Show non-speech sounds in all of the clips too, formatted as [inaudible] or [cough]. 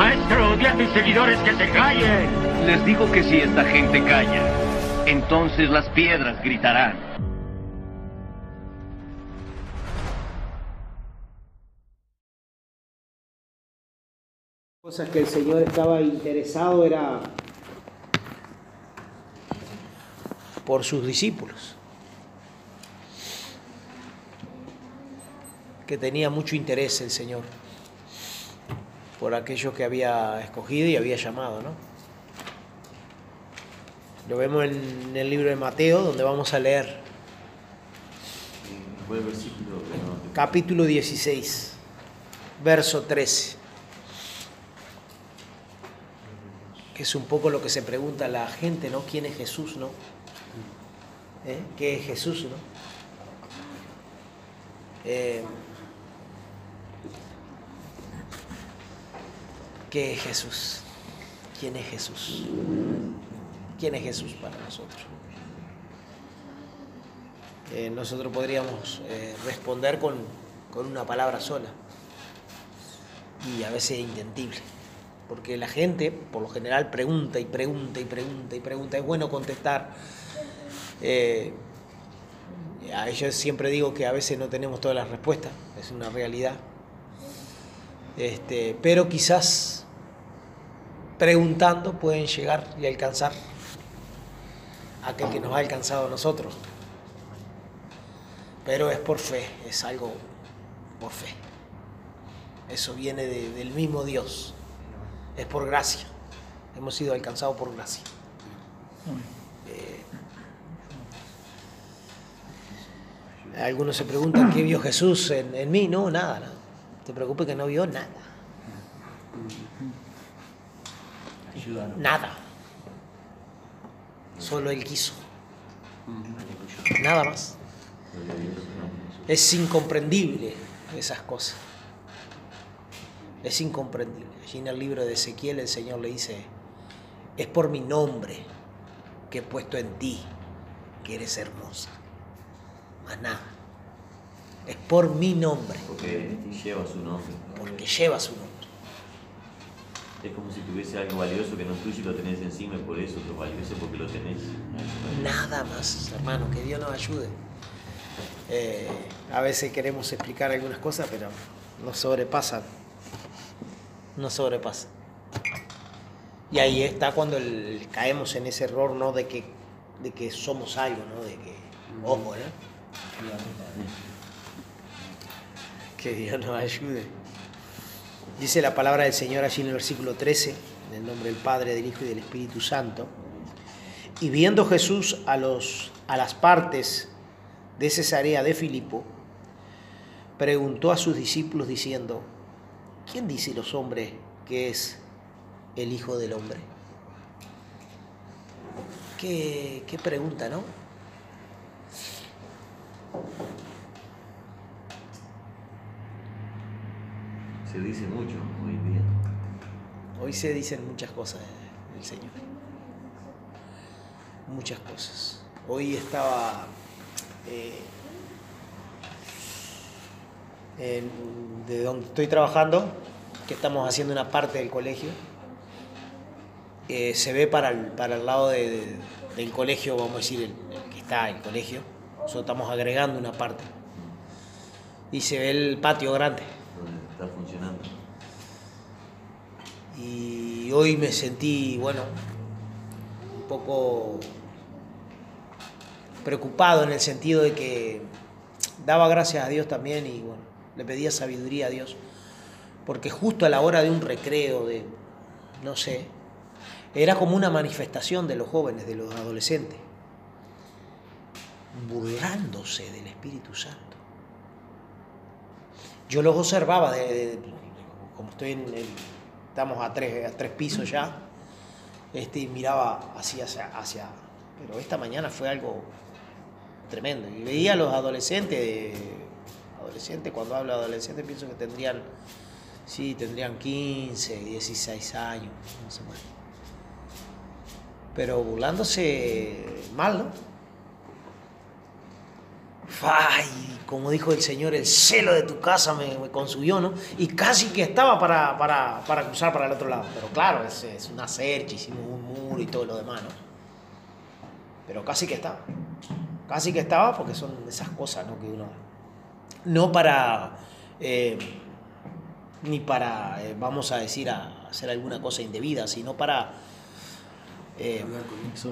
Maestro, di a tus seguidores que se callen. Les digo que si esta gente calla, entonces las piedras gritarán. Cosas que el Señor estaba interesado era por sus discípulos, que tenía mucho interés el Señor por aquellos que había escogido y había llamado, ¿no? Lo vemos en el libro de Mateo, donde vamos a leer capítulo 16, verso 13, que es un poco lo que se pregunta la gente, ¿no? ¿Quién es Jesús, no? ¿Eh? ¿Qué es Jesús, no? Eh, ¿Qué es Jesús? ¿Quién es Jesús? ¿Quién es Jesús para nosotros? Eh, nosotros podríamos eh, responder con, con una palabra sola y a veces intendible, porque la gente por lo general pregunta y pregunta y pregunta y pregunta, es bueno contestar. Eh, a ellos siempre digo que a veces no tenemos todas las respuestas, es una realidad. Este, pero quizás preguntando pueden llegar y alcanzar a aquel que nos ha alcanzado a nosotros. Pero es por fe, es algo por fe. Eso viene de- del mismo Dios, es por gracia. Hemos sido alcanzados por gracia. Eh, algunos se preguntan qué vio Jesús en, mí. No, nada, nada. Te preocupes que no vio nada. Nada. Solo Él quiso. Nada más. Es incomprendible esas cosas. Es incomprendible. Allí en el libro de Ezequiel el Señor le dice, es por mi nombre que he puesto en ti, que eres hermosa. Más nada. Es por mi nombre, Porque lleva su nombre. porque lleva su nombre. Es como si tuviese algo valioso que no es tuyo y lo tenés encima y por eso lo valioso porque lo tenés. Nada más, hermano, que Dios nos ayude. Eh, a veces queremos explicar algunas cosas, pero nos sobrepasan. Nos sobrepasan. Y ahí está cuando el- caemos en ese error, ¿no? De que, de que somos algo, ¿no? De que, ojo, ¿no? Que Dios nos ayude. Dice la palabra del Señor allí en el versículo 13, en el nombre del Padre, del Hijo y del Espíritu Santo. Y viendo Jesús a, los, a las partes de Cesarea de Filipo, preguntó a sus discípulos diciendo, ¿quién dice los hombres que es el Hijo del Hombre? Qué, qué pregunta, ¿no? Se dice mucho hoy en día. Hoy se dicen muchas cosas del Señor. Muchas cosas. Hoy estaba eh, de donde estoy trabajando, que estamos haciendo una parte del colegio. eh, se ve para el, para el lado de- de- del colegio, vamos a decir, el, el que está el colegio. Nosotros estamos agregando una parte. Y se ve el patio grande. Donde está funcionando. Y hoy me sentí, bueno, un poco preocupado en el sentido de que daba gracias a Dios también y bueno, le pedía sabiduría a Dios, porque justo a la hora de un recreo, de, no sé, era como una manifestación de los jóvenes, de los adolescentes, burlándose del Espíritu Santo. Yo los observaba, de, como estoy en el- estamos a tres, a tres pisos ya, este, miraba así hacia, hacia, pero esta mañana fue algo tremendo. Y veía a los adolescentes, adolescentes, cuando hablo de adolescentes pienso que tendrían, sí, tendrían 15, 16 años, más o menos. Pero burlándose mal, ¿no? Ay, como dijo el Señor, el celo de tu casa me, me consumió, ¿no? Y casi que estaba para, para, para cruzar para el otro lado. Pero claro, es, es una cercha, hicimos un muro y todo lo demás, ¿no? Pero casi que estaba. Casi que estaba porque son esas cosas, ¿no? Que uno... No para... eh, ni para, eh, vamos a decir, a hacer alguna cosa indebida, sino para eh,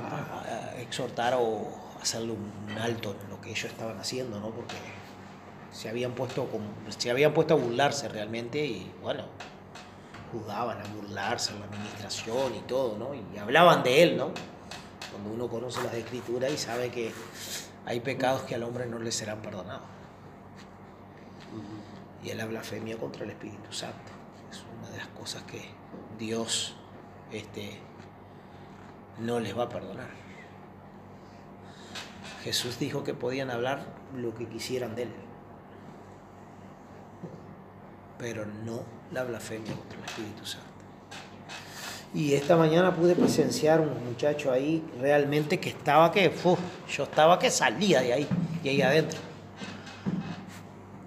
a- a exhortar o hacerle un alto en lo que ellos estaban haciendo, ¿no? Porque se habían puesto como, se habían puesto a burlarse realmente y bueno, jugaban a burlarse en la administración y todo, ¿no? Y hablaban de él, ¿no? Cuando uno conoce las escrituras y sabe que hay pecados que al hombre no le serán perdonados. Y es la blasfemia contra el Espíritu Santo. Es una de las cosas que Dios este, no les va a perdonar. Jesús dijo que podían hablar lo que quisieran de él, pero no la blasfemia contra el Espíritu Santo. Y esta mañana pude presenciar un muchacho ahí realmente que estaba que, yo estaba que salía de ahí, y ahí adentro.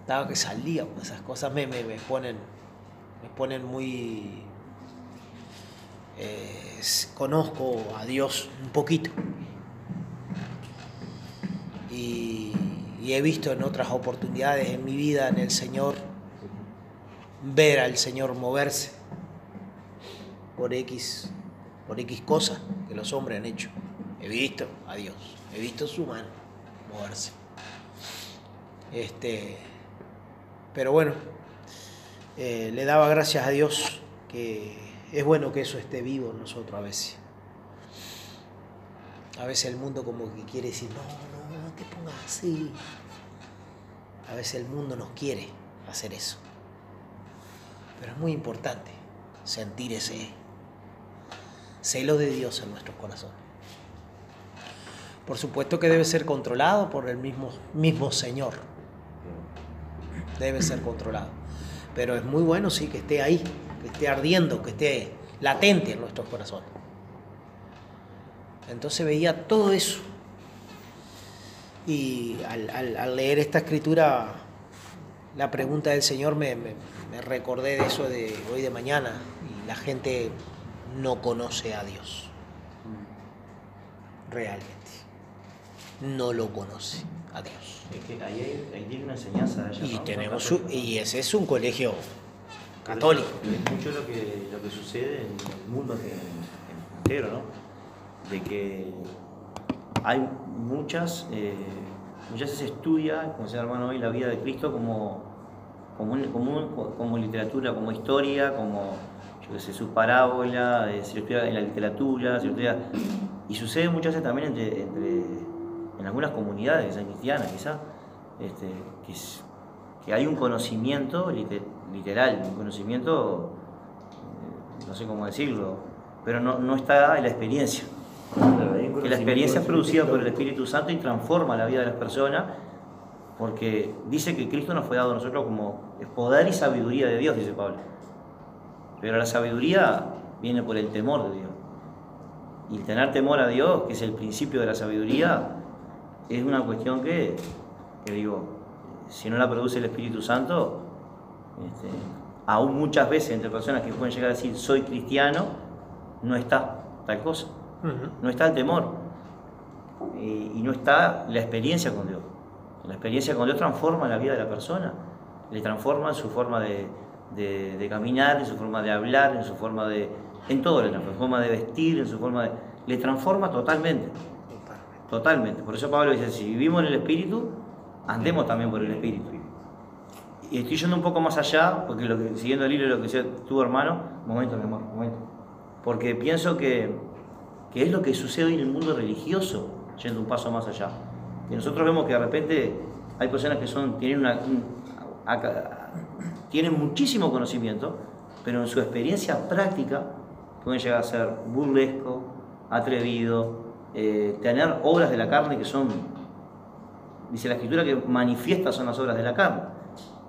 Estaba que salía, pues esas cosas me, me, me ponen, me ponen muy... eh, conozco a Dios un poquito. Y, he visto en otras oportunidades en mi vida, en el Señor, ver al Señor moverse por X, por X cosas que los hombres han hecho. He visto a Dios, he visto su mano moverse. Este, pero bueno, eh, le daba gracias a Dios que es bueno que eso esté vivo en nosotros a veces. A veces el mundo como que quiere decir, no, no, te pongas así. A veces el mundo nos quiere hacer eso. Pero es muy importante sentir ese celo de Dios en nuestros corazones. Por supuesto que debe ser controlado por el mismo, mismo Señor. Debe ser controlado. Pero es muy bueno, sí, que esté ahí, que esté ardiendo, que esté latente en nuestros corazones. Entonces veía todo eso. Y al, al- al leer esta escritura, la pregunta del Señor me, me- me recordé de eso de hoy de mañana. Y la gente no conoce a Dios. Realmente. No lo conoce a Dios. Es que ahí, hay- ahí tiene una enseñanza de ella, Y ¿no? tenemos su- y ese es un colegio católico. Es mucho lo que, lo que sucede en el mundo en- entero, ¿no? De que hay muchas, eh, muchas veces se estudia, como decía hermano hoy, la vida de Cristo como, como, como, literatura, como historia, como, yo su parábola, eh, se estudia en la literatura, se estudia... Y sucede muchas veces también entre, en algunas comunidades cristianas, quizá, este, que, hay un conocimiento lite- literal, un conocimiento, eh, no sé cómo decirlo, pero no, no está en la experiencia. Que la experiencia es producida por el Espíritu Santo y transforma la vida de las personas, porque dice que Cristo nos fue dado a nosotros como poder y sabiduría de Dios, dice Pablo. Pero la sabiduría viene por el temor de Dios. Y el tener temor a Dios, que es el principio de la sabiduría, es una cuestión que, que digo, si no la produce el Espíritu Santo, este, aún muchas veces entre personas que pueden llegar a decir soy cristiano, no está tal cosa. No está el temor. Y, y no está la experiencia con Dios. La experiencia con Dios transforma la vida de la persona, le transforma su forma de, de, de caminar, en su forma de hablar, en su forma de... En todo, en su forma de vestir, en su forma de... Le transforma totalmente. Totalmente. Por eso Pablo dice, si vivimos en el Espíritu, andemos también por el Espíritu. Y estoy yendo un poco más allá, porque lo que, siguiendo el hilo de lo que decía tu hermano, momento, mi amor, momento. Porque pienso que, que es lo que sucede hoy en el mundo religioso, yendo un paso más allá. Y nosotros vemos que de repente hay personas que son, tienen, una, un- tienen muchísimo conocimiento, pero en su experiencia práctica pueden llegar a ser burlesco, atrevido, eh, tener obras de la carne que son, dice la escritura, que manifiestas son las obras de la carne,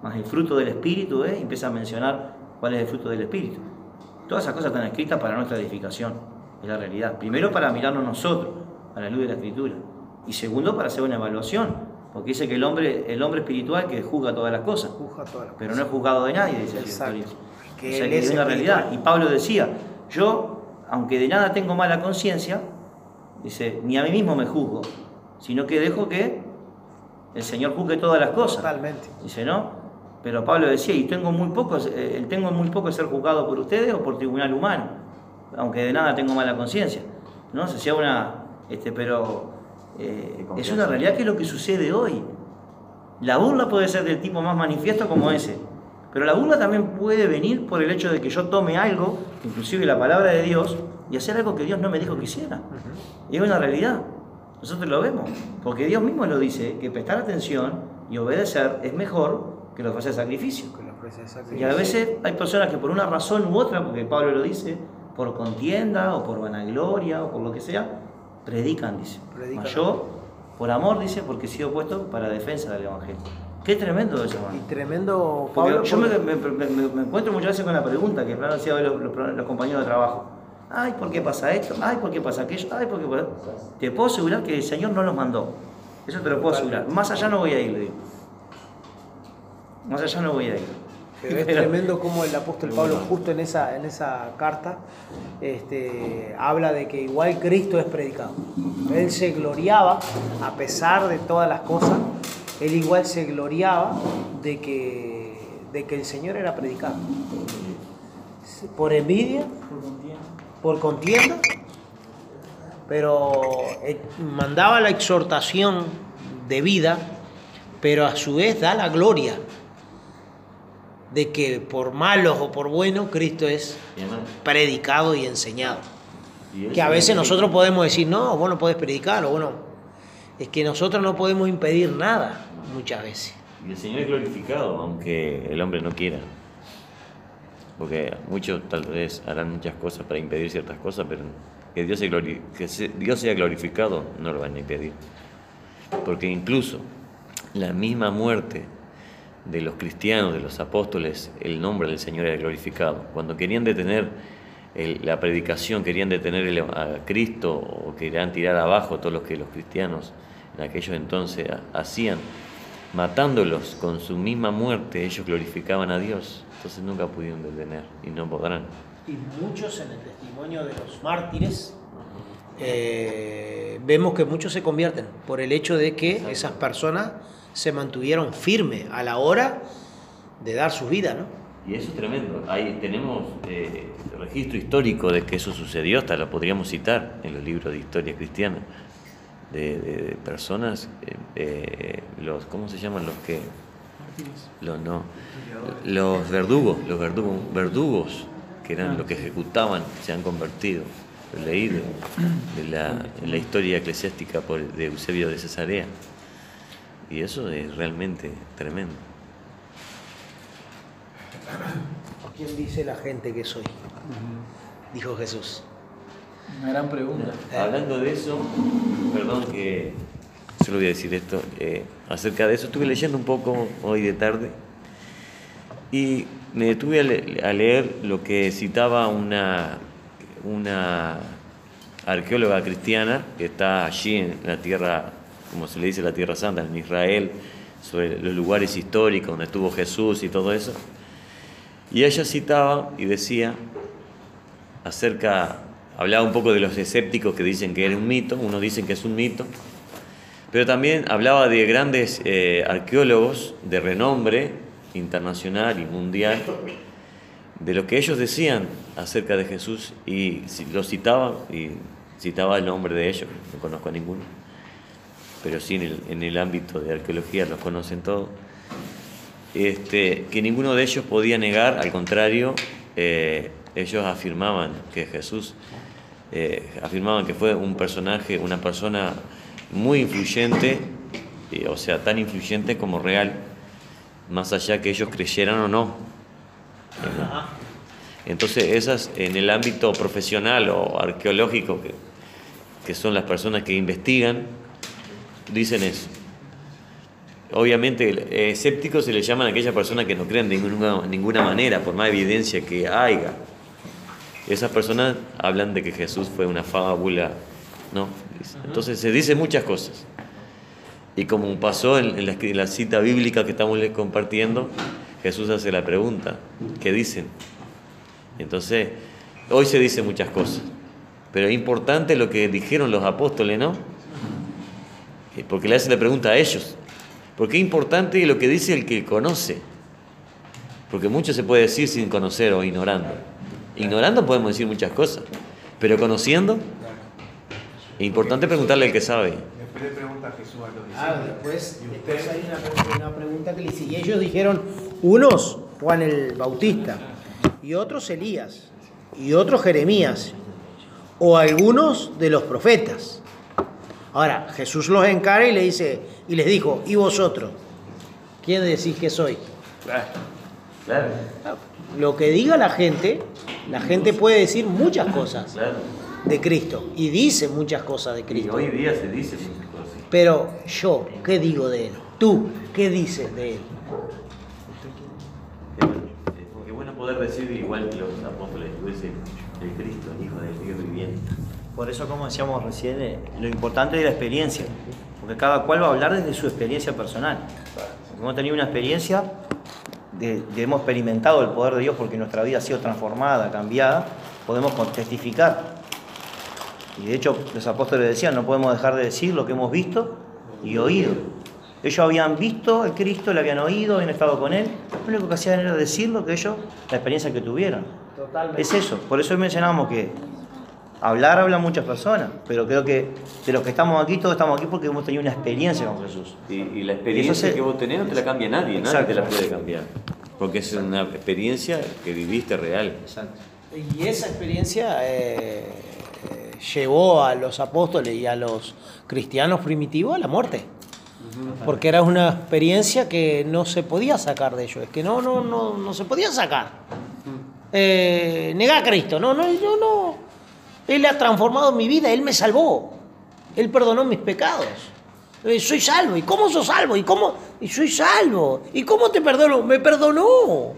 más el fruto del Espíritu, ¿eh? empieza a mencionar cuál es el fruto del Espíritu. Todas esas cosas están escritas para nuestra edificación, es la realidad. Primero para mirarnos nosotros, a la luz de la Escritura. Y segundo para hacer una evaluación, porque dice que el hombre, el hombre espiritual que juzga todas las cosas, Juzga todas las pero no es juzgado de nadie, dice el Exacto. Que O sea él que es una espiritual. realidad. Y Pablo decía, yo, aunque de nada tengo mala conciencia, dice, ni a mí mismo me juzgo, sino que dejo que el Señor juzgue todas las cosas. Totalmente. Dice, ¿no? Pero Pablo decía, y tengo muy poco, eh, tengo muy poco de ser juzgado por ustedes o por tribunal humano, aunque de nada tengo mala conciencia. ¿No? Se hacía una. Este, pero eh, es una realidad que es lo que sucede hoy. La burla puede ser del tipo más manifiesto como ese. Pero la burla también puede venir por el hecho de que yo tome algo, inclusive la palabra de Dios, y hacer algo que Dios no me dijo que hiciera. Y es una realidad. Nosotros lo vemos. Porque Dios mismo lo dice, que prestar atención y obedecer es mejor que lo que hacer sacrificio. Que lo ofrece Y sacrificio. a veces hay personas que por una razón u otra, porque Pablo lo dice, por contienda o por vanagloria o por lo que sea, predican, dice. Predican. Mas yo, por amor, dice, porque he sido puesto para defensa del Evangelio. Qué tremendo eso, Y hermano. tremendo, Porque Pablo. yo me, porque- me- me- me- me encuentro muchas veces con la pregunta que han hacía los, los- los compañeros de trabajo. Ay, ¿por qué pasa esto? Ay, ¿por qué pasa aquello? Ay, ¿por qué pasa? Te puedo asegurar que el Señor no los mandó. Eso te lo puedo asegurar. Más allá no voy a ir, le digo. Más allá no voy a ir. Pero es tremendo como el apóstol Pablo justo en esa, en esa carta este, habla de que igual Cristo es predicado. Él se gloriaba, a pesar de todas las cosas, él igual se gloriaba de que, de que el Señor era predicado. Por envidia, por contienda, pero eh, mandaba la exhortación de vida, pero a su vez da la gloria de que por malos o por buenos, Cristo es predicado y enseñado. y Que a veces nosotros podemos decir, no, vos no podés predicar, o bueno, es que nosotros no podemos impedir nada muchas veces. Y el Señor es glorificado, aunque el hombre no quiera. Porque muchos tal vez harán muchas cosas para impedir ciertas cosas, pero que Dios, se glori- que se- Dios sea glorificado no lo van a impedir. Porque incluso la misma muerte de los cristianos, de los apóstoles, el nombre del Señor era glorificado. Cuando querían detener el- la predicación, querían detener el- a Cristo o querían tirar abajo todos los que los cristianos en aquellos entonces ha- hacían, matándolos con su misma muerte, ellos glorificaban a Dios. Entonces nunca pudieron detener y no podrán. Y muchos en el testimonio de los mártires, eh, vemos que muchos se convierten por el hecho de que esas personas se mantuvieron firmes a la hora de dar su vida, ¿no? Y eso es tremendo. Ahí tenemos eh, registro histórico de que eso sucedió, hasta lo podríamos citar en los libros de historia cristiana, de, de- de personas, eh, eh, los, ¿cómo se llaman los que? Los, no, los verdugos, los verdugos, verdugos que eran los que ejecutaban, se han convertido. Lo leí de, de la, en la historia eclesiástica por- de Eusebio de Cesarea. Y eso es realmente tremendo. ¿Quién dice la gente que soy? Dijo Jesús. Una gran pregunta. Hablando de eso, perdón que solo voy a decir esto, eh, acerca de eso estuve leyendo un poco hoy de tarde y me detuve a, le- a leer lo que citaba una, una arqueóloga cristiana que está allí en la tierra, como se le dice, la tierra santa, en Israel, sobre los lugares históricos donde estuvo Jesús y todo eso. Y ella citaba y decía acerca, hablaba un poco de los escépticos que dicen que era un mito, unos dicen que es un mito, pero también hablaba de grandes eh, arqueólogos de renombre internacional y mundial de lo que ellos decían acerca de Jesús y lo citaba y citaba el nombre de ellos, no conozco a ninguno, pero sí en el, en el ámbito de arqueología los conocen todos, este, que ninguno de ellos podía negar, al contrario, eh, ellos afirmaban que Jesús, eh, afirmaban que fue un personaje, una persona muy influyente, eh, o sea, tan influyente como real, más allá que ellos creyeran o no. Entonces, esas en el ámbito profesional o arqueológico, que, que son las personas que investigan, dicen eso. Obviamente, eh, escépticos se le llaman a aquellas personas que no creen de ninguna, ninguna manera, por más evidencia que haya. Esas personas hablan de que Jesús fue una fábula, ¿no? Entonces se dicen muchas cosas. Y como pasó en, la, cita bíblica que estamos compartiendo, Jesús hace la pregunta, ¿qué dicen? Entonces, hoy se dice muchas cosas, pero es importante lo que dijeron los apóstoles, ¿no? Eh, Porque le hace la pregunta a ellos. Porque es importante lo que dice el que conoce. Porque mucho se puede decir sin conocer o ignorando. Ignorando podemos decir muchas cosas, pero conociendo, es importante preguntarle al que sabe. Después le pregunta a Jesús a los Ah, discípulos. después, ¿Y después hay una, una pregunta que le hice. Y ellos dijeron, unos Juan el Bautista, y otros Elías, y otros Jeremías, o algunos de los profetas. Ahora, Jesús los encara y le dice, y les dijo, ¿y vosotros? ¿Quién decís que soy? Claro, Lo que diga la gente, la gente puede decir muchas cosas claro. de Cristo, y dice muchas cosas de Y Cristo. hoy día se dice muchas cosas. Pero yo, ¿qué digo de él? Tú, ¿qué dices de él? Qué bueno, poder decir igual que los apóstoles, el Cristo, el Hijo del Dios viviente. Por eso, como decíamos recién, eh, lo importante es la experiencia, porque cada cual va a hablar desde su experiencia personal. Porque hemos tenido una experiencia, de, de- hemos experimentado el poder de Dios porque nuestra vida ha sido transformada, cambiada, podemos testificar. Y de hecho, los apóstoles decían, no podemos dejar de decir lo que hemos visto y oído. Ellos habían visto a Cristo, le habían oído, habían estado con Él. Lo único que hacían era decir lo que ellos, la experiencia que tuvieron. Es eso. Por eso mencionamos que hablar hablan muchas personas, pero creo que de los que estamos aquí, todos estamos aquí porque hemos tenido una experiencia con Jesús. Y, y la experiencia se- que vos tenés no te la cambia nadie, nadie Exacto. te la puede cambiar. Porque es una experiencia que viviste real. Exacto. Y esa experiencia eh, eh, llevó a los apóstoles y a los cristianos primitivos a la muerte. Porque era una experiencia que no se podía sacar de ellos, es que no, no, no, no se podía sacar. Eh, negar a Cristo, no, no, yo no. Él ha transformado mi vida, Él me salvó, Él perdonó mis pecados. Eh, soy salvo, ¿y cómo soy salvo? ¿Y cómo? Y soy salvo, ¿y cómo te perdono? Me perdonó.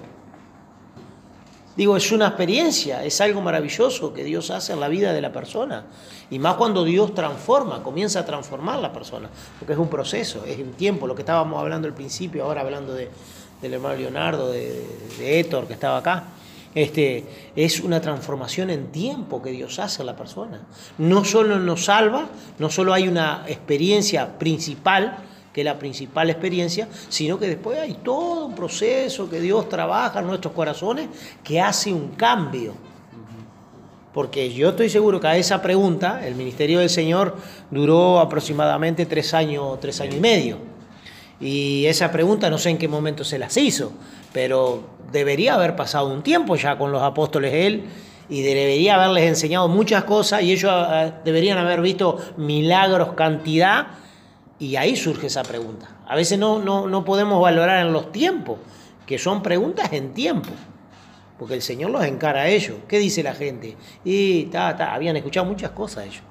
Digo, es una experiencia, es algo maravilloso que Dios hace en la vida de la persona. Y más cuando Dios transforma, comienza a transformar la persona. Porque es un proceso, es un tiempo. Lo que estábamos hablando al principio, ahora hablando de, del hermano Leonardo, de, Héctor, que estaba acá. Este, es una transformación en tiempo que Dios hace en la persona. No solo nos salva, no solo hay una experiencia principal, que es la principal experiencia, sino que después hay todo un proceso que Dios trabaja en nuestros corazones que hace un cambio. Porque yo estoy seguro que a esa pregunta el ministerio del Señor duró aproximadamente tres años, tres años y medio. Y esa pregunta no sé en qué momento se las hizo, pero debería haber pasado un tiempo ya con los apóstoles él y debería haberles enseñado muchas cosas y ellos eh, deberían haber visto milagros cantidad y ahí surge esa pregunta. A veces no, no, no podemos valorar en los tiempos, que son preguntas en tiempo, porque el Señor los encara a ellos. ¿Qué dice la gente? Y ta, ta, habían escuchado muchas cosas ellos.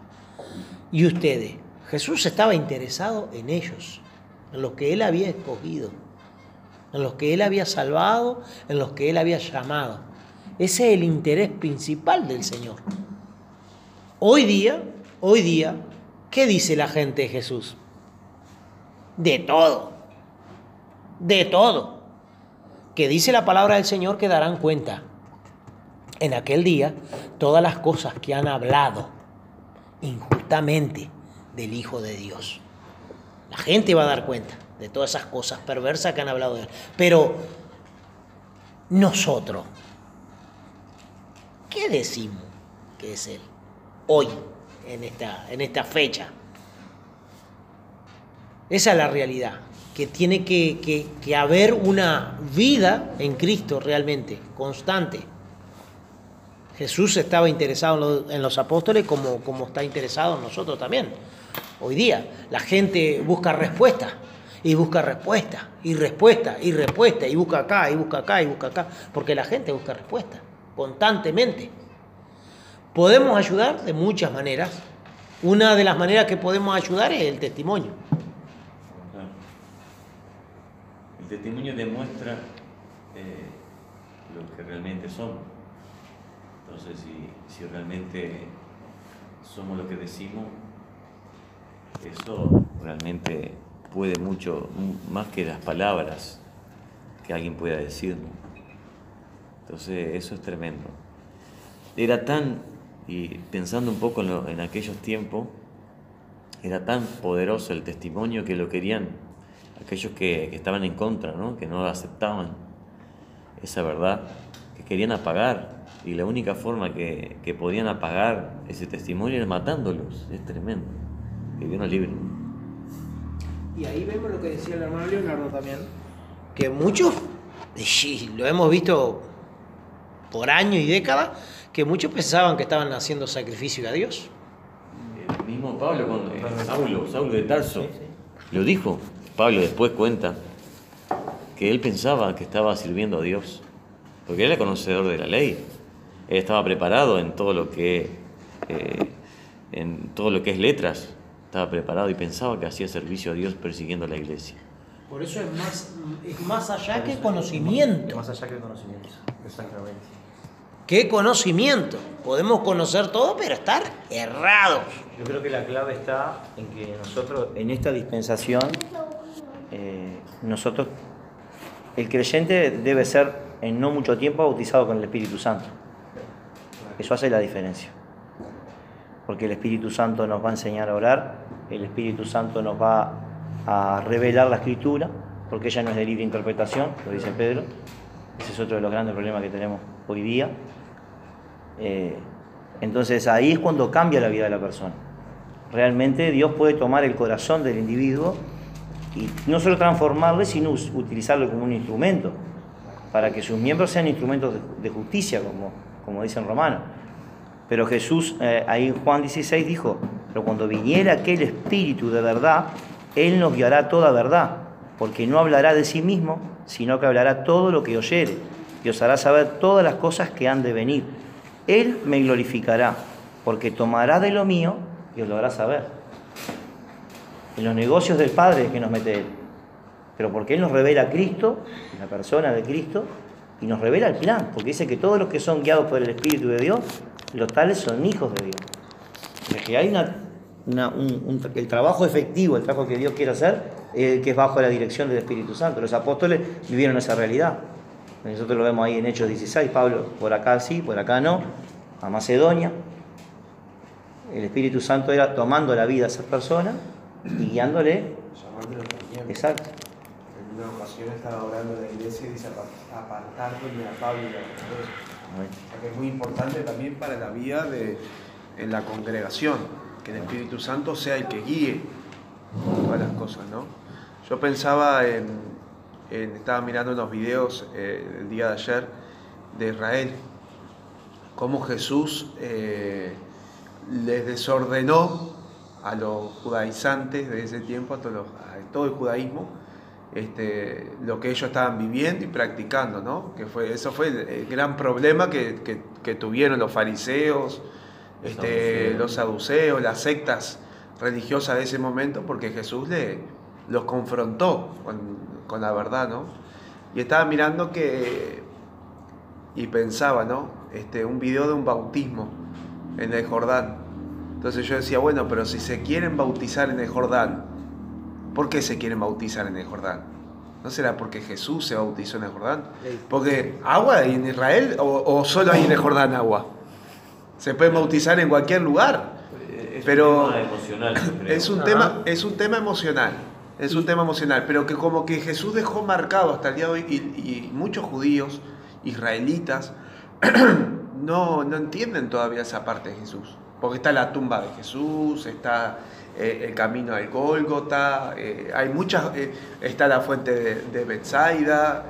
Y ustedes, Jesús estaba interesado en ellos, en los que Él había escogido, en los que Él había salvado, en los que Él había llamado. Ese es el interés principal del Señor. Hoy día, hoy día, ¿qué dice la gente de Jesús? De todo. De todo. Que dice la palabra del Señor que darán cuenta en aquel día todas las cosas que han hablado injustamente del Hijo de Dios. La gente va a dar cuenta de todas esas cosas perversas que han hablado de él. Pero nosotros, ¿qué decimos que es Él? Hoy, en esta, en esta fecha. Esa es la realidad, que tiene que, que- haber una vida en Cristo realmente, constante. Jesús estaba interesado en los apóstoles como, como está interesado en nosotros también. Hoy día la gente busca respuesta y busca respuesta y respuesta y respuesta y busca acá y busca acá y busca acá, porque la gente busca respuesta constantemente. Podemos ayudar de muchas maneras. Una de las maneras que podemos ayudar es el testimonio. El testimonio demuestra eh, lo que realmente somos. Entonces, si realmente somos lo que decimos, eso realmente puede mucho, más que las palabras que alguien pueda decirnos. Entonces, eso es tremendo. Era tan, y pensando un poco en, lo- en aquellos tiempos, era tan poderoso el testimonio que lo querían aquellos que, que estaban en contra, ¿no? que no aceptaban esa verdad, que querían apagar. Y la única forma que, que podían apagar ese testimonio era matándolos. Es tremendo. Que Dios nos libre. Y ahí vemos lo que decía el hermano Leonardo también, que muchos, y lo hemos visto por años y décadas, que muchos pensaban que estaban haciendo sacrificio a Dios. El mismo Pablo, cuando, eh, Saulo, Saulo de Tarso, lo dijo. Pablo después cuenta que él pensaba que estaba sirviendo a Dios, porque él era conocedor de la ley. Él estaba preparado en todo lo que, eh, en todo lo que es letras, estaba preparado y pensaba que hacía servicio a Dios persiguiendo a la iglesia. Por eso es más, es más allá que conocimiento. Más allá que conocimiento. Exactamente. ¿Qué conocimiento? Podemos conocer todo, pero estar errados. Yo creo que la clave está en que nosotros, en esta dispensación, eh, nosotros, el creyente debe ser en no mucho tiempo bautizado con el Espíritu Santo. Eso hace la diferencia. Porque el Espíritu Santo nos va a enseñar a orar, el Espíritu Santo nos va a revelar la Escritura, porque ella no es de libre interpretación, lo dice Pedro. Ese es otro de los grandes problemas que tenemos hoy día. Eh, entonces ahí es cuando cambia la vida de la persona. Realmente Dios puede tomar el corazón del individuo y no solo transformarle, sino utilizarlo como un instrumento, para que sus miembros sean instrumentos de justicia, como, como dicen Romanos. Pero Jesús, eh, ahí en Juan 16 dijo, pero cuando viniera aquel Espíritu de verdad, Él nos guiará toda verdad, porque no hablará de sí mismo, sino que hablará todo lo que oyere, y os hará saber todas las cosas que han de venir. Él me glorificará, porque tomará de lo mío y os lo hará saber. En los negocios del Padre es que nos mete Él, pero porque Él nos revela a Cristo, la persona de Cristo, y nos revela el plan, porque dice que todos los que son guiados por el Espíritu de Dios, los tales son hijos de Dios. Sea, que hay una, una- un- un- el trabajo efectivo, el trabajo que Dios quiere hacer, eh, que es bajo la dirección del Espíritu Santo. Los apóstoles vivieron esa realidad. Nosotros lo vemos ahí en Hechos 16, Pablo, por acá sí, por acá no, a Macedonia. El Espíritu Santo era tomando la vida a esas personas y guiándole. Llamándolo también. Exacto. En una ocasión estaba orando en la iglesia y dice "Apar- apartarme a Pablo y a Pedro". Que es muy importante también para la vida de en la congregación, que el Espíritu Santo sea el que guíe todas las cosas, ¿no? Yo pensaba en, en- estaba mirando unos videos eh, el día de ayer de Israel, cómo Jesús eh, les desordenó a los judaizantes de ese tiempo, a, todos los- a todo el judaísmo, este, lo que ellos estaban viviendo y practicando, ¿no? Que fue, eso fue el, el gran problema que, que- que tuvieron los fariseos, este, los saduceos, las sectas religiosas de ese momento, porque Jesús le, los confrontó con, con la verdad, ¿no? Y estaba mirando que, y pensaba, ¿no? Este, un video de un bautismo en el Jordán. Entonces yo decía, bueno, pero si se quieren bautizar en el Jordán, ¿por qué se quieren bautizar en el Jordán? ¿No será porque Jesús se bautizó en el Jordán? Porque agua hay en Israel o, o solo hay en el Jordán agua. Se pueden bautizar en cualquier lugar. Es Pero un tema emocional. Es un, Ajá. tema, es un tema emocional. Es un tema emocional, pero que como que Jesús dejó marcado hasta el día de hoy y, y muchos judíos, israelitas, [clears throat] no, no entienden todavía esa parte de Jesús. Porque está la tumba de Jesús, está eh, el camino al Gólgota, eh, hay muchas, eh, está la fuente de, de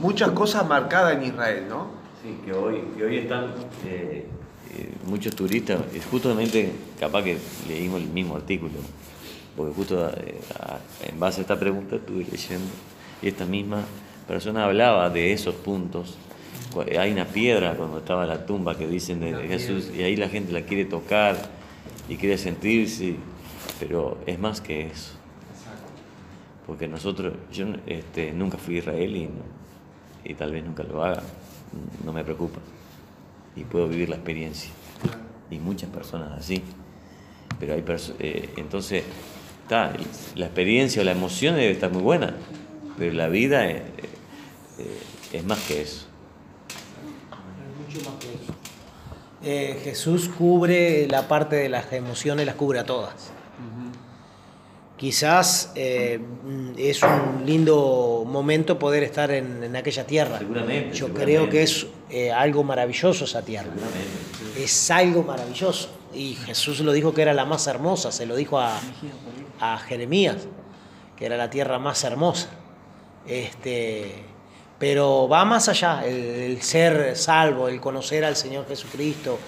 muchas cosas marcadas en Israel, ¿no? Sí, que hoy, que hoy están muchos turistas, justamente capaz que leímos el mismo artículo, porque justo en base a esta pregunta estuve leyendo y esta misma persona hablaba de esos puntos. Hay una piedra cuando estaba la tumba que dicen de, Jesús y ahí la gente la quiere tocar y quiere sentirse, pero es más que eso. Porque nosotros, yo este, nunca fui a Israel y, no- y tal vez nunca lo haga, no me preocupa. Y puedo vivir la experiencia. Y muchas personas así. Pero hay personas, entonces, está, el- la experiencia o la emoción debe estar muy buena, pero la vida eh, eh, es más que eso. Eh, Jesús cubre la parte de las emociones, las cubre a todas. Quizás eh, es un lindo momento poder estar en, en aquella tierra. Seguramente, Yo seguramente. creo que es eh, algo maravilloso esa tierra. Es algo maravilloso. Y Jesús lo dijo que era la más hermosa, se lo dijo a, a Jeremías, que era la tierra más hermosa. Este, pero va más allá, el, el ser salvo, el conocer al Señor Jesucristo,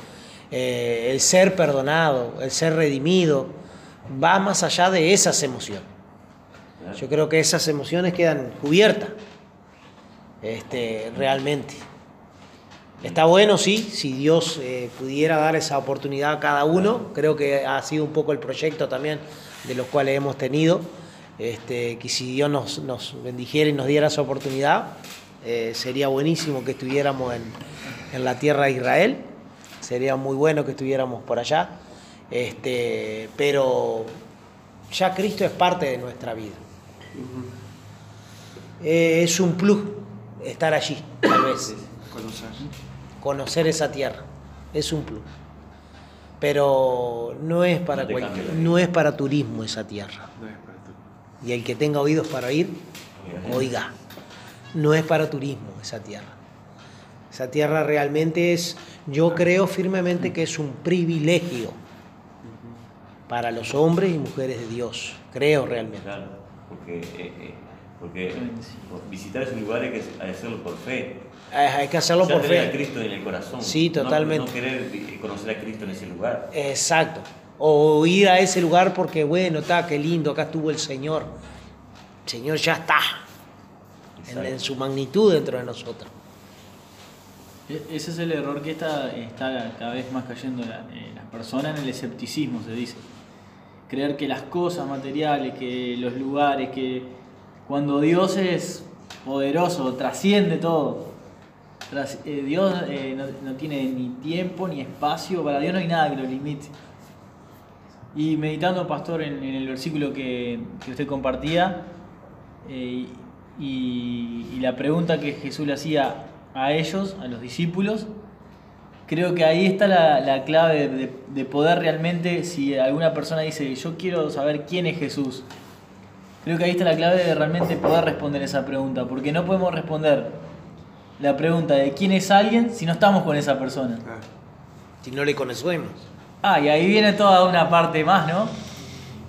eh, el ser perdonado, el ser redimido, va más allá de esas emociones. Yo creo que esas emociones quedan cubiertas, este, realmente. Está bueno, sí, si Dios eh, pudiera dar esa oportunidad a cada uno. Creo que ha sido un poco el proyecto también de los cuales hemos tenido. Este, que si Dios nos, nos bendijera y nos diera esa oportunidad, eh, sería buenísimo que estuviéramos en, en la tierra de Israel. Sería muy bueno que estuviéramos por allá. Este, pero ya Cristo es parte de nuestra vida. Eh, es un plus estar allí, tal vez Conocer. conocer esa tierra. Es un plus. Pero no es para No cual- es para turismo esa tierra. No es para. Y el que tenga oídos para oír, oiga. No es para turismo esa tierra. Esa tierra realmente es, yo creo firmemente que es un privilegio para los hombres y mujeres de Dios. Creo realmente. Claro, porque, eh, eh, porque visitar esos lugares hay que hacerlo por fe. Hay que hacerlo Ya por tener a fe. Cristo en el corazón. Sí, No- totalmente. No, querer eh, conocer a Cristo en ese lugar. Exacto. O ir a ese lugar porque, bueno, está, qué lindo, acá estuvo el Señor. Señor ya está. En, su magnitud dentro de nosotros. E- Ese es el error que está, está cada vez más cayendo la- eh, las personas en el escepticismo, se dice. Creer que las cosas materiales, que los lugares, que cuando Dios es poderoso, trasciende todo. Tras- eh, Dios eh, no, no tiene ni tiempo ni espacio, para Dios no hay nada que lo limite. Y meditando, pastor, en, en el versículo que, que usted compartía, eh, y, y la pregunta que Jesús le hacía a ellos, a los discípulos, creo que ahí está la, la clave de, de poder realmente, si alguna persona dice, yo quiero saber quién es Jesús, creo que ahí está la clave de realmente poder responder esa pregunta, porque no podemos responder la pregunta de quién es alguien si no estamos con esa persona. Ah, Si no le conocemos. Ah, y ahí viene toda una parte más, ¿no?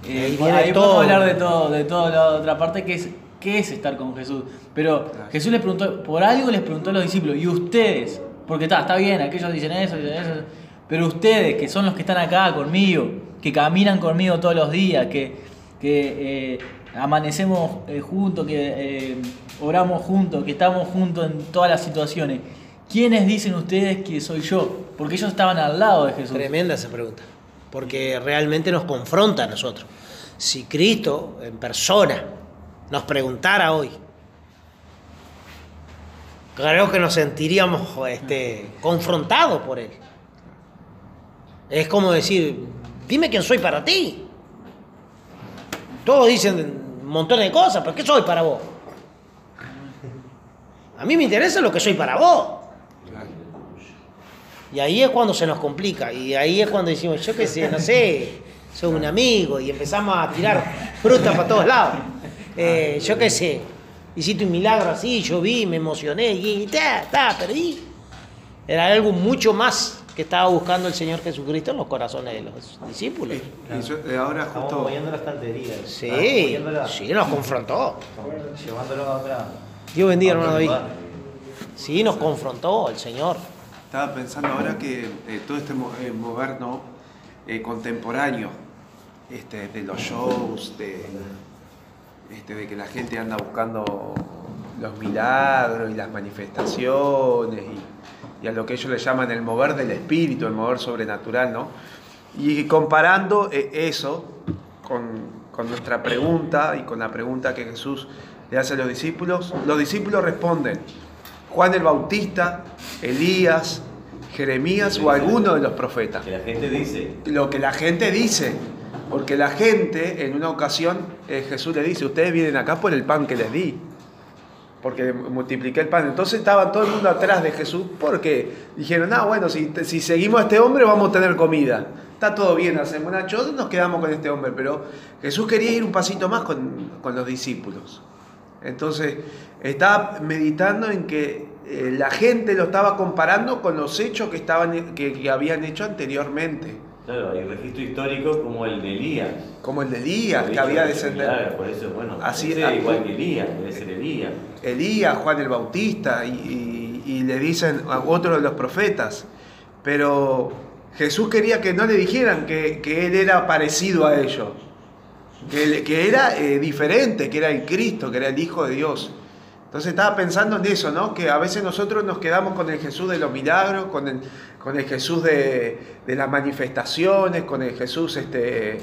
Eh, Ahí ahí podemos hablar de todo, de toda la otra parte que es qué es estar con Jesús. Pero Jesús les preguntó, por algo les preguntó a los discípulos, y ustedes, porque está, está bien, aquellos dicen eso, dicen eso, pero ustedes, que son los que están acá conmigo, que caminan conmigo todos los días, que, que eh, amanecemos eh, juntos, que eh, oramos juntos, que estamos juntos en todas las situaciones. ¿Quiénes dicen ustedes que soy yo? Porque ellos estaban al lado de Jesús. Tremenda esa pregunta. Porque realmente nos confronta a nosotros. Si Cristo en persona nos preguntara hoy, creo que nos sentiríamos este, confrontados por Él. Es como decir, dime quién soy para ti. Todos dicen montón de cosas, pero ¿qué soy para vos? A mí me interesa lo que soy para vos. Y ahí es cuando se nos complica. Y ahí es cuando decimos, yo qué sé, no sé, soy un amigo. Y empezamos a tirar fruta para todos lados. Eh, yo qué sé, hiciste un milagro así, yo vi, me emocioné. Y ta, ta, pero ¿y? Era algo mucho más que estaba buscando el Señor Jesucristo en los corazones de los discípulos. Y yo, eh, ahora Estamos justo moviendo la estantería. Sí, sí, nos confrontó. Llevándolo a otra. Dios bendiga, hermano David. Sí, nos confrontó el Señor. estaba pensando ahora que eh, todo este mo- eh, moderno eh, contemporáneo, este, de los shows, de, este, de que la gente anda buscando los milagros y las manifestaciones y, y a lo que ellos le llaman el mover del espíritu, el mover sobrenatural, ¿no? Y comparando eh, eso con, con nuestra pregunta y con la pregunta que Jesús le hace a los discípulos, los discípulos responden, Juan el Bautista, Elías, Jeremías o alguno de los profetas Que la gente dice, lo que la gente dice. Porque la gente, en una ocasión, eh, Jesús le dice, ustedes vienen acá por el pan que les di. Porque multipliqué el pan. Entonces estaba todo el mundo atrás de Jesús porque dijeron, ah, bueno, si, seguimos a este hombre vamos a tener comida. Está todo bien, hacemos una choza y nos quedamos con este hombre. Pero Jesús quería ir un pasito más con, con los discípulos. Entonces estaba meditando en que eh, la gente lo estaba comparando con los hechos que, estaban, que habían hecho anteriormente. Claro, hay registro histórico como el de Elías. Como el de Elías, que había descendido. Por eso, bueno, Así- ah, igual que Elías, debe ser Elías. Elías, Juan el Bautista, y, y- y le dicen a otro de los profetas. Pero Jesús quería que no le dijeran que, que él era parecido a ellos, que, que era eh, diferente, que era el Cristo, que era el Hijo de Dios. Entonces estaba pensando en eso, ¿no? Que a veces nosotros nos quedamos con el Jesús de los milagros, con el, con el Jesús de, de las manifestaciones, con el Jesús, este,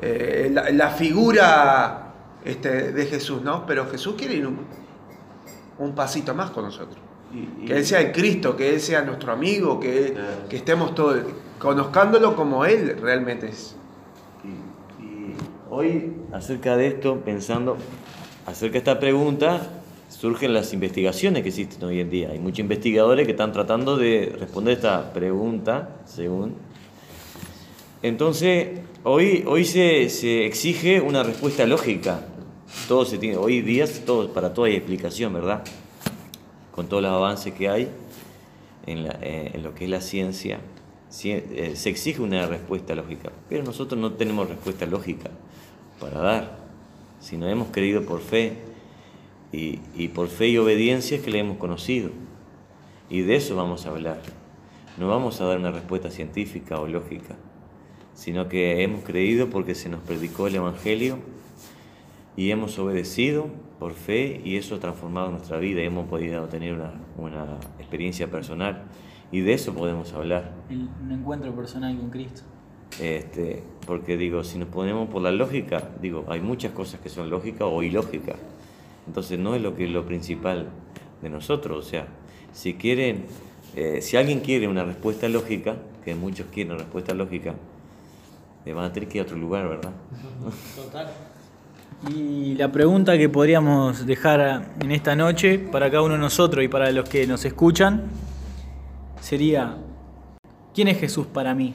eh, la, la figura este, de Jesús, ¿no? Pero Jesús quiere ir un, un pasito más con nosotros. Y- y- Que Él sea el Cristo, que Él sea nuestro amigo, que, Claro. que estemos todos conozcándolo como Él realmente es. Y, y hoy, acerca de esto, pensando acerca de esta pregunta, surgen las investigaciones que existen hoy en día. Hay muchos investigadores que están tratando de responder esta pregunta, según. Entonces, hoy, hoy se, se exige una respuesta lógica. Todo se tiene, hoy día todo, para todo hay explicación, ¿verdad? Con todos los avances que hay en, la- eh, en lo que es la ciencia, ci- eh, se exige una respuesta lógica, pero nosotros no tenemos respuesta lógica para dar, sino hemos creído por fe, y, y por fe y obediencia es que le hemos conocido, y de eso vamos a hablar. No vamos a dar una respuesta científica o lógica, sino que hemos creído porque se nos predicó el Evangelio y hemos obedecido por fe y eso ha transformado nuestra vida hemos podido tener una, una experiencia personal y de eso podemos hablar. El- un encuentro personal con Cristo. Este, porque digo, si nos ponemos por la lógica, digo, hay muchas cosas que son lógicas o ilógicas. Entonces no es lo que es lo principal de nosotros. O sea, si quieren, eh, si alguien quiere una respuesta lógica, que muchos quieren una respuesta lógica, eh, van a tener que ir a otro lugar, ¿verdad? Y la pregunta que podríamos dejar en esta noche para cada uno de nosotros y para los que nos escuchan sería, ¿quién es Jesús para mí?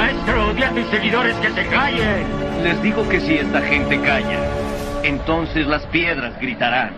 Maestro, di a tus seguidores que se callen. Les digo que si esta gente calla, entonces las piedras gritarán.